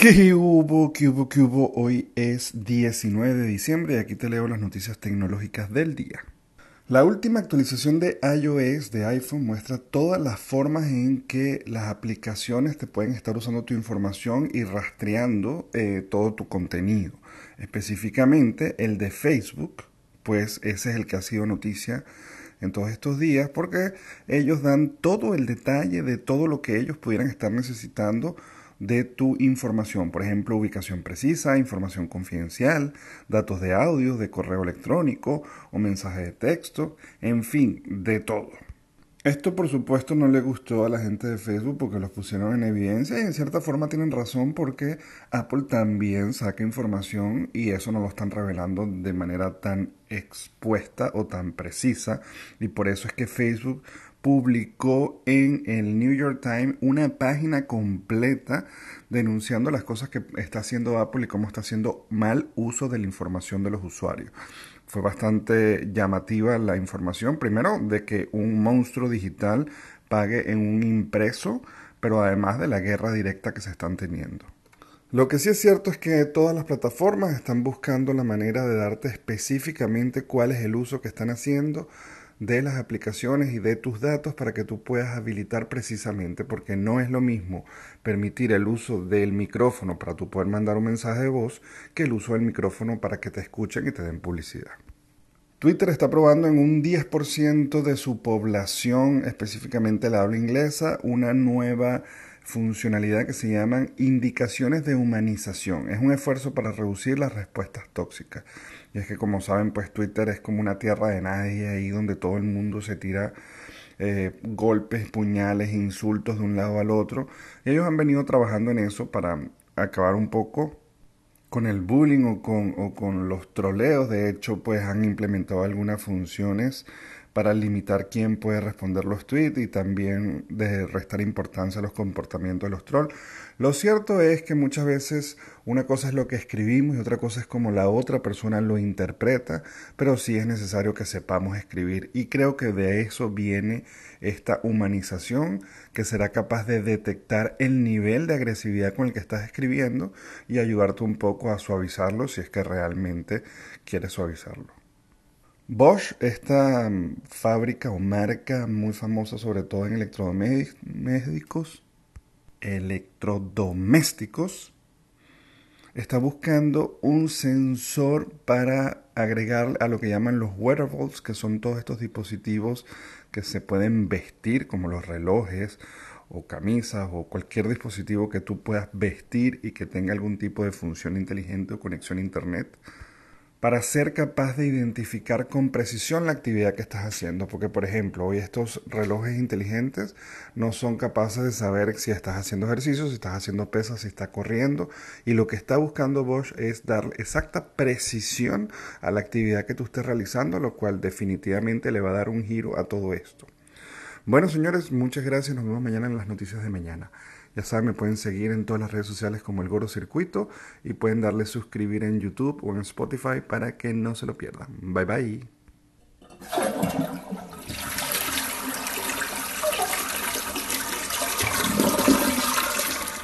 ¿Qué hubo? ¿Qué hubo? ¿Qué hubo? Hoy es 19 de diciembre y aquí te leo las noticias tecnológicas del día. La última actualización de iOS de iPhone muestra todas las formas en que las aplicaciones te pueden estar usando tu información y rastreando eh, todo tu contenido. Específicamente el de Facebook, pues ese es el que ha sido noticia en todos estos días porque ellos dan todo el detalle de todo lo que ellos pudieran estar necesitando de tu información, por ejemplo, ubicación precisa, información confidencial, datos de audio, de correo electrónico o mensaje de texto, en fin, de todo. Esto por supuesto no le gustó a la gente de Facebook porque los pusieron en evidencia y en cierta forma tienen razón porque Apple también saca información y eso no lo están revelando de manera tan expuesta o tan precisa y por eso es que Facebook publicó en el New York Times una página completa denunciando las cosas que está haciendo Apple y cómo está haciendo mal uso de la información de los usuarios. Fue bastante llamativa la información, primero de que un monstruo digital pague en un impreso, pero además de la guerra directa que se están teniendo. Lo que sí es cierto es que todas las plataformas están buscando la manera de darte específicamente cuál es el uso que están haciendo de las aplicaciones y de tus datos para que tú puedas habilitar precisamente, porque no es lo mismo permitir el uso del micrófono para tú poder mandar un mensaje de voz que el uso del micrófono para que te escuchen y te den publicidad. Twitter está probando en un 10% de su población, específicamente la habla inglesa, una nueva funcionalidad que se llaman indicaciones de humanización. Es un esfuerzo para reducir las respuestas tóxicas. Y es que como saben, pues Twitter es como una tierra de nadie ahí donde todo el mundo se tira eh, golpes, puñales, insultos de un lado al otro. Y ellos han venido trabajando en eso para acabar un poco con el bullying o con, o con los troleos. De hecho, pues han implementado algunas funciones para limitar quién puede responder los tweets y también de restar importancia a los comportamientos de los trolls. Lo cierto es que muchas veces una cosa es lo que escribimos y otra cosa es como la otra persona lo interpreta, pero sí es necesario que sepamos escribir y creo que de eso viene esta humanización que será capaz de detectar el nivel de agresividad con el que estás escribiendo y ayudarte un poco a suavizarlo si es que realmente quieres suavizarlo. Bosch, esta mm, fábrica o marca muy famosa sobre todo en electrodomésticos, electrodomésticos, está buscando un sensor para agregar a lo que llaman los wearables, que son todos estos dispositivos que se pueden vestir, como los relojes o camisas o cualquier dispositivo que tú puedas vestir y que tenga algún tipo de función inteligente o conexión a Internet para ser capaz de identificar con precisión la actividad que estás haciendo. Porque, por ejemplo, hoy estos relojes inteligentes no son capaces de saber si estás haciendo ejercicio, si estás haciendo pesas, si estás corriendo. Y lo que está buscando Bosch es dar exacta precisión a la actividad que tú estés realizando, lo cual definitivamente le va a dar un giro a todo esto. Bueno, señores, muchas gracias. Nos vemos mañana en las noticias de mañana. Ya saben, me pueden seguir en todas las redes sociales como El Goro Circuito y pueden darle suscribir en YouTube o en Spotify para que no se lo pierdan. Bye bye.